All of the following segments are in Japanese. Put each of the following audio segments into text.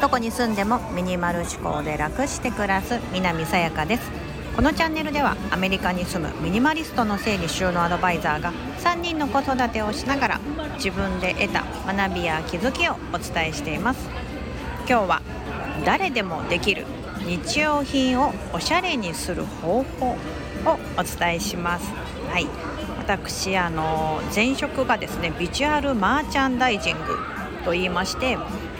どこに住んでもミニマル思考で楽して暮らす南さやかです。このチャンネルではアメリカに住むミニマリストの整理収納アドバイザーが3人の子育てをしながら自分で得た学びや気づきをお伝えしています。今日は誰でもできる日用品をおしゃれにする方法をお伝えします。はい。私あの前職がですねビジュアルマーチャンダイジングと言いまして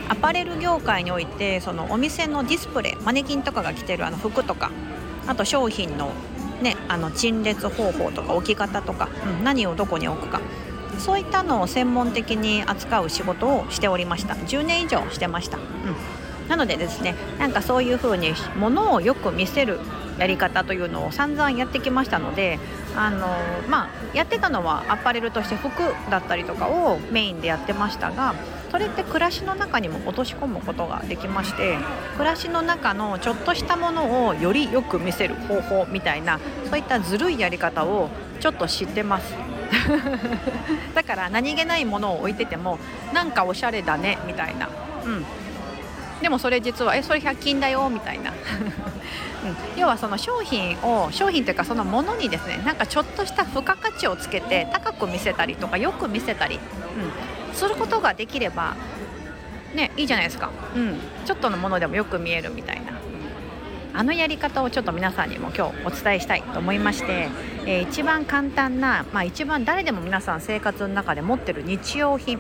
アパレル業界においてそのお店のディスプレイマネキンとかが着てるあの服とかあと商品の,、ね、あの陳列方法とか置き方とか、うん、何をどこに置くかそういったのを専門的に扱う仕事をしておりました。10年以上してました、うん、なのでですねなんかそういう風に物をよく見せるやり方というのを散々やってきましたのであのまあやってたのはアパレルとして服だったりとかをメインでやってましたがそれって暮らしの中にも落とし込むことができまして暮らしの中のちょっとしたものをよりよく見せる方法みたいなそういったずるいやり方をちょっと知ってます。だから何気ないものを置いててもなんかおしゃれだねみたいな、うん、でもそれ実はえそれ100均だよみたいな、うん、要はその商品を商品というかそのものにですねなんかちょっとした付加価値をつけて高く見せたりとかよく見せたり、うん。することができればねいいじゃないですか、うん、ちょっとのものでもよく見えるみたいな。あのやり方をちょっと皆さんにも今日お伝えしたいと思いまして、えー、一番簡単な、まあ、一番誰でも皆さん生活の中で持ってる日用品。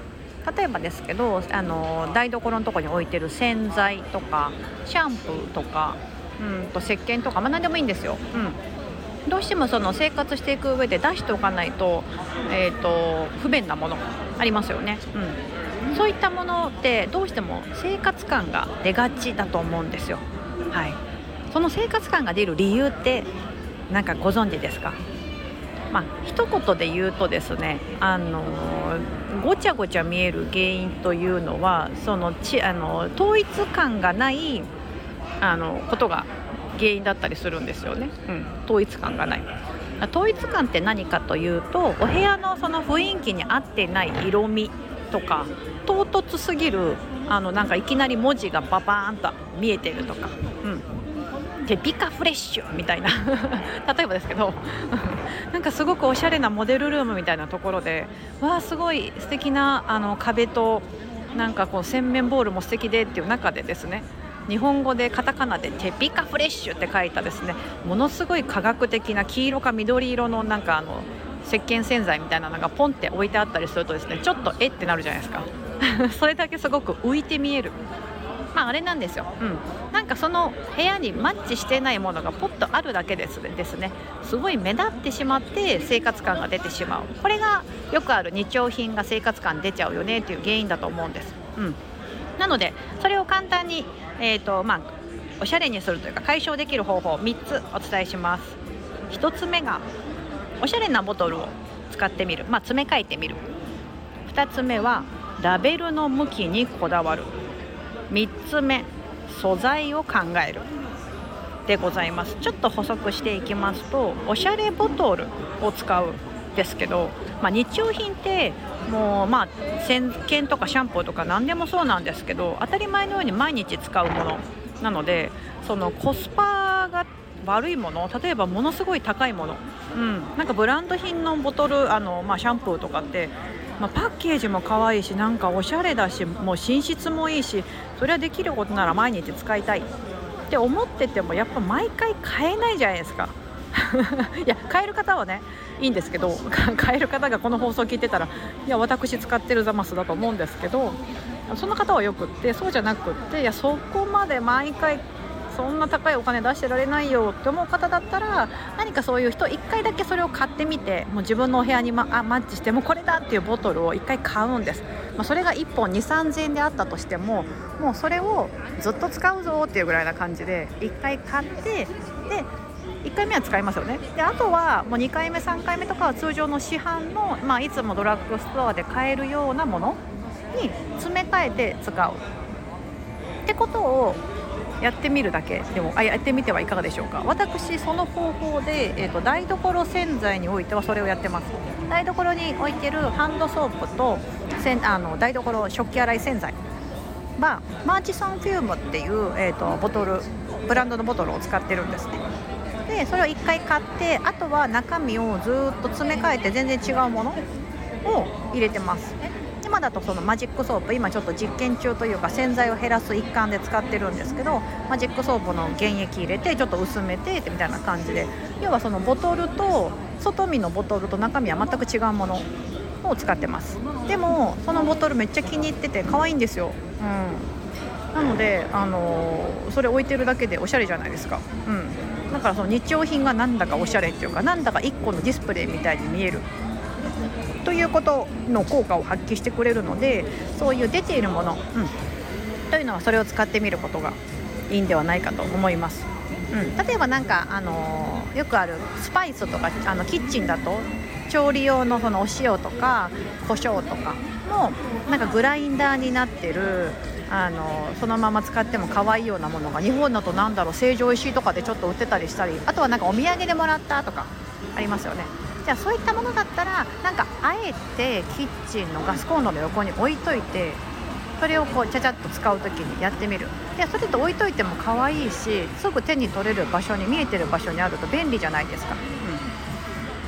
例えばですけどあの台所のとこに置いてる洗剤とかシャンプーとかうんと石鹸とか、まあ、何でもいいんですよ。うん、どうしてもその生活していく上で出しておかないと,、えーと不便なものありますよね、うん、そういったものってどうしても生活感が出がちだと思うんですよ。はい。その生活感が出る理由って何かご存知ですか？まあ一言で言うとですねあのごちゃごちゃ見える原因というのはそのちあの統一感がないあのことが原因だったりするんですよね、うん、統一感がない。統一感って何かというとお部屋のその雰囲気に合ってない色味とか唐突すぎるあのなんかいきなり文字がババーンと見えてるとか、うん、テピカフレッシュみたいな。例えばですけど。なんかすごくおしゃれなモデルルームみたいなところでわあすごい素敵なあな壁となんかこう洗面ボールも素敵でっていう中でですね日本語でカタカナでテピカフレッシュって書いたですねものすごい科学的な黄色か緑色のなんかあの石鹸洗剤みたいなのがポンって置いてあったりするとですねちょっとえってなるじゃないですか。それだけすごく浮いて見える。まああれなんですよ、うん、なんかその部屋にマッチしてないものがポッとあるだけですですね。すごい目立ってしまって生活感が出てしまう。これがよくある日用品が生活感出ちゃうよねっていう原因だと思うんです、うん、なのでそれを簡単にえーとまあ、おしゃれにするというか解消できる方法を3つお伝えします。1つ目がおしゃれなボトルを使ってみる、まあ、詰め替えてみる。2つ目はラベルの向きにこだわる。3つ目素材を考える。でございます。ちょっと補足していきますとおしゃれボトルを使う。ですけど、まあ、日用品ってもうまあ洗険とかシャンプーとか何でもそうなんですけど当たり前のように毎日使うものなのでそのコスパが悪いもの例えばものすごい高いもの、うん、なんかブランド品のボトルあの、まあ、シャンプーとかって、まあ、パッケージも可愛いしなんかおしゃれだしもう品質もいいしそれはできることなら毎日使いたいって思っててもやっぱ毎回買えないじゃないですか。いや買える方はねいいんですけど 買える方がこの放送を聞いてたらいや私使ってるザマスだと思うんですけどその方はよくってそうじゃなくっていやそこまで毎回そんな高いお金出してられないよって思う方だったら何かそういう人1回だけそれを買ってみてもう自分のお部屋に、ま、あマッチしてもこれだっていうボトルを1回買うんです、まあ、それが1本2 3 0 0円であったとしてももうそれをずっと使うぞっていうぐらいな感じで1回買ってで1回目は使いますよね。であとはもう2回目3回目とかは通常の市販の、まあ、いつもドラッグストアで買えるようなものに詰め替えて使う。ってことをやってみるだけでもあやってみてはいかがでしょうか。私その方法で、えーと、台所洗剤においてはそれをやってます。台所に置いてるハンドソープとせんあの台所食器洗い洗剤。はマーチソンヒュームっていう、えーと、ボトルブランドのボトルを使ってるんですね。でそれを1回買ってあとは中身をずっと詰め替えて全然違うものを入れてます。今だとそのマジックソープ今ちょっと実験中というか洗剤を減らす一環で使ってるんですけどマジックソープの原液入れてちょっと薄めてみたいな感じで。要はそのボトルと外身のボトルと中身は全く違うものを使ってます。でもそのボトルめっちゃ気に入ってて可愛いんですよ、うん、なので、あのー、それ置いてるだけでおしゃれじゃないですか、うん、だからその日用品がなんだかおしゃれっていうかなんだか1個のディスプレイみたいに見えるということの効果を発揮してくれるのでそういう出ているもの、うん、というのはそれを使ってみることがいいんではないかと思います。うん、例えばなんか、あのー、よくあるスパイスとかあのキッチンだと調理用のそのお塩とか胡椒とかもなんかグラインダーになってるあのそのまま使っても可愛いようなものが日本だとなんだろう成城石井とかでちょっと売ってたりしたりあとはなんかお土産でもらったとかありますよね。じゃあそういったものだったらなんかあえてキッチンのガスコンロの横に置いといてそれをこうちゃちゃっと使う時にやってみる。でそれと置いといても可愛いしすぐ手に取れる場所に見えてる場所にあると便利じゃないですか、う、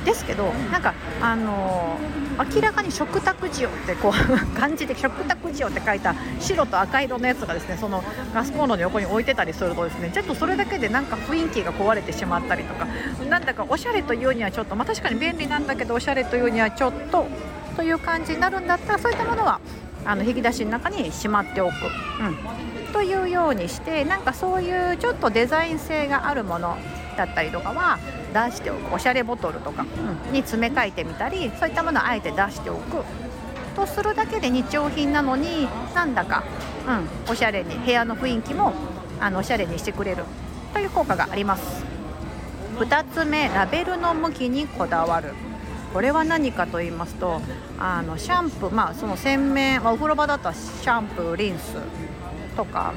ですけどなんかあのー、明らかに食卓塩ってこう漢字で食卓塩って書いた白と赤色のやつがですねそのガスコンロの横に置いてたりするとですねちょっとそれだけでなんか雰囲気が壊れてしまったりとかなんだかおしゃれというにはちょっとまあ確かに便利なんだけどおしゃれというにはちょっとという感じになるんだったらそういったものはあの引き出しの中にしまっておく、うん、というようにしてなんかそういうちょっとデザイン性があるものだったりとかは出しておくおしゃれボトルとか、うん、に詰め替えてみたりそういったものをあえて出しておく。とするだけで日用品なのになんだか、うん、おしゃれに部屋の雰囲気もあのおしゃれにしてくれる。という効果があります。2つ目ラベルの向きにこだわる。これは何かと言いますとあのシャンプーまあその洗面、まあ、お風呂場だったらシャンプーリンスとか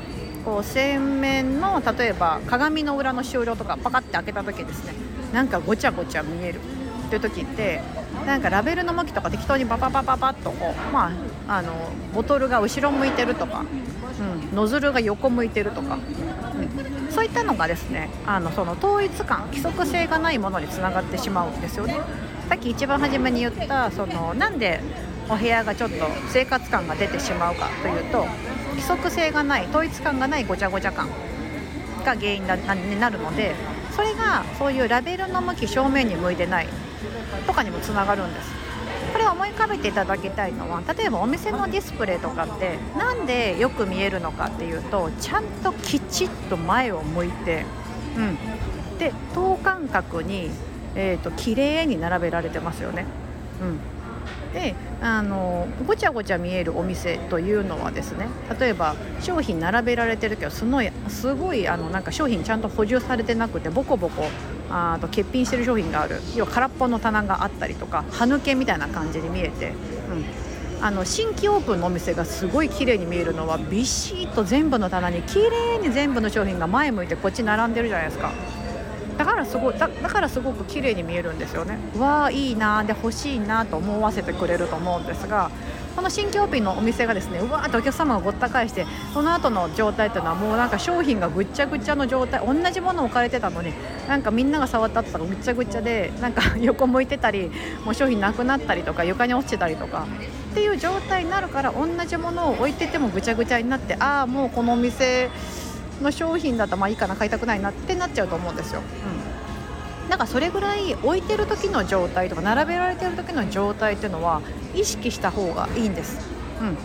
こう洗面の例えば鏡の裏の終了とかパカッて開けた時ですねなんかごちゃごちゃ見えるっていう時ってなんかラベルの向きとか適当にパパパパパッとこうまああのボトルが後ろ向いてるとか、うん、ノズルが横向いてるとか、うん、そういったのがですねあのその統一感規則性がないものにつながってしまうんですよね。さっき一番初めに言ったそのなんでお部屋がちょっと生活感が出てしまうかというと規則性がない統一感がないごちゃごちゃ感が原因になるのでそれがそういうラベルの向き正面に向いてないとかにもつながるんです。これを思い浮かべていただきたいのは例えばお店のディスプレイとかってなんでよく見えるのかっていうとちゃんときちっと前を向いて、うん、で等間隔にえーと、綺麗に並べられてますよね。うん。であのごちゃごちゃ見えるお店というのはですね例えば商品並べられてるけどすごいすごいあのなんか商品ちゃんと補充されてなくてボコボコあと欠品してる商品がある要は空っぽの棚があったりとか歯抜けみたいな感じに見えて、うん、あの新規オープンのお店がすごい綺麗に見えるのはビシッと全部の棚に綺麗に全部の商品が前向いてこっち並んでるじゃないですか。だからすごいだからすごく綺麗に見えるんですよね。わあいいなで欲しいなと思わせてくれると思うんですがこの新京品のお店がですねうわーってお客様がごった返してその後の状態っていうのはもうなんか商品がぐっちゃぐちゃの状態同じもの置かれてたのになんかみんなが触った後とかぐっちゃぐちゃでなんか横向いてたりもう商品なくなったりとか床に落ちてたりとかっていう状態になるから同じものを置いててもぐちゃぐちゃになってああもうこのお店の商品だったらまあいいかな買いたくないなってなっちゃうと思うんですよ。うん、だかそれぐらい置いてる時の状態とか並べられてる時の状態っていうのは意識した方がいいんです。うん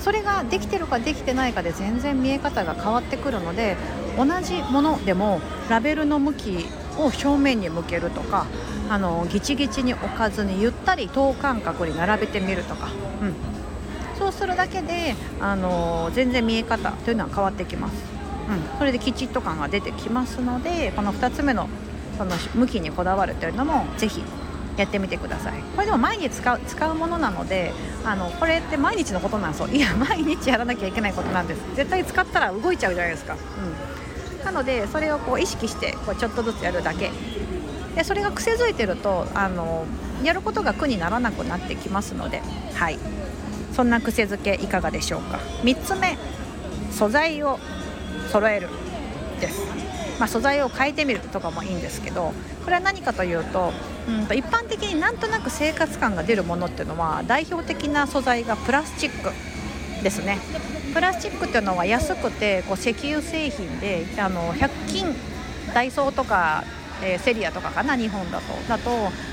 それができてるかできてないかで全然見え方が変わってくるので同じものでもラベルの向きを正面に向けるとかあのギチギチに置かずにゆったり等間隔に並べてみるとか、うん、そうするだけであの全然見え方というのは変わってきます。うん、それできちっと感が出てきますのでこの2つ目のその向きにこだわるというのもぜひやってみてください。これでも毎日使う使うものなのであのこれって毎日のことなんですよ。いや毎日やらなきゃいけないことなんです。絶対使ったら動いちゃうじゃないですか、うん、なのでそれをこう意識してこうちょっとずつやるだけ。でそれが癖づいてるとあのやることが苦にならなくなってきますので。はい。そんな癖づけいかがでしょうか。3つ目。素材を揃えるです、まあ、素材を変えてみるとかもいいんですけどこれは何かというとうんと一般的になんとなく生活感が出るものっていうのは代表的な素材がプラスチックですね。プラスチックっていうのは安くてこう石油製品であの100均ダイソーとか、えー、セリアとかかな日本だと。だと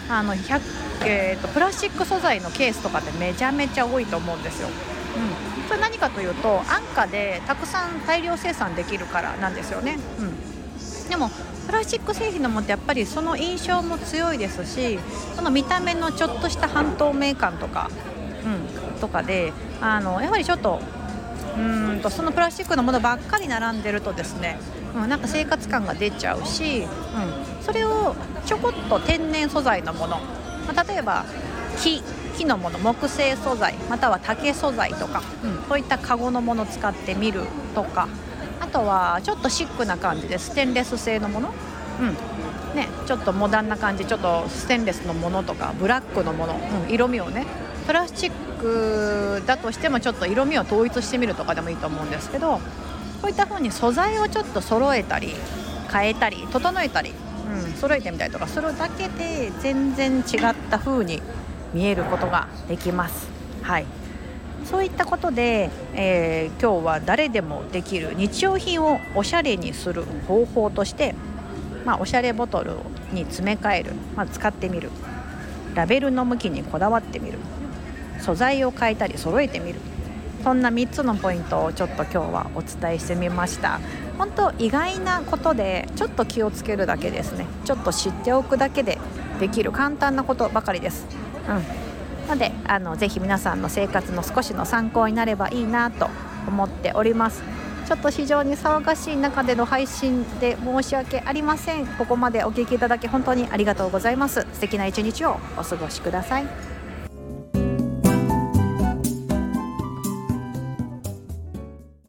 あの100、えーと、プラスチック素材のケースとかってめちゃめちゃ多いと思うんですよ。うん、それ何かというと安価でたくさん大量生産できるからなんですよね。うん、でもプラスチック製品のもってやっぱりその印象も強いですしその見た目のちょっとした半透明感とか、うん、とかであのやはりちょっとうんとそのプラスチックのものばっかり並んでるとですね、うん、なんか生活感が出ちゃうし、うん、それをちょこっと天然素材のもの、まあ、例えば木木のもの木製素材または竹素材とか、うん、そういったカゴのものを使ってみるとかあとはちょっとシックな感じでステンレス製のもの、うんね、ちょっとモダンな感じちょっとステンレスのものとかブラックのもの、うん、色味をねプラスチックだとしてもちょっと色味を統一してみるとかでもいいと思うんですけどこういった風に素材をちょっと揃えたり変えたり整えたり、うん、揃えてみたりとかするだけで全然違った風に見えることができます。はい。そういったことで、えー、今日は誰でもできる日用品をおしゃれにする方法として、まあ、おしゃれボトルに詰め替える、まあ、使ってみる。ラベルの向きにこだわってみる。素材を変えたり揃えてみる。そんな3つのポイントをちょっと今日はお伝えしてみました。本当意外なことでちょっと気をつけるだけですね。ちょっと知っておくだけでできる。簡単なことばかりです。うん。のであのぜひ皆さんの生活の少しの参考になればいいなと思っております。ちょっと非常に騒がしい中での配信で申し訳ありません。ここまでお聴きいただき本当にありがとうございます。素敵な一日をお過ごしください。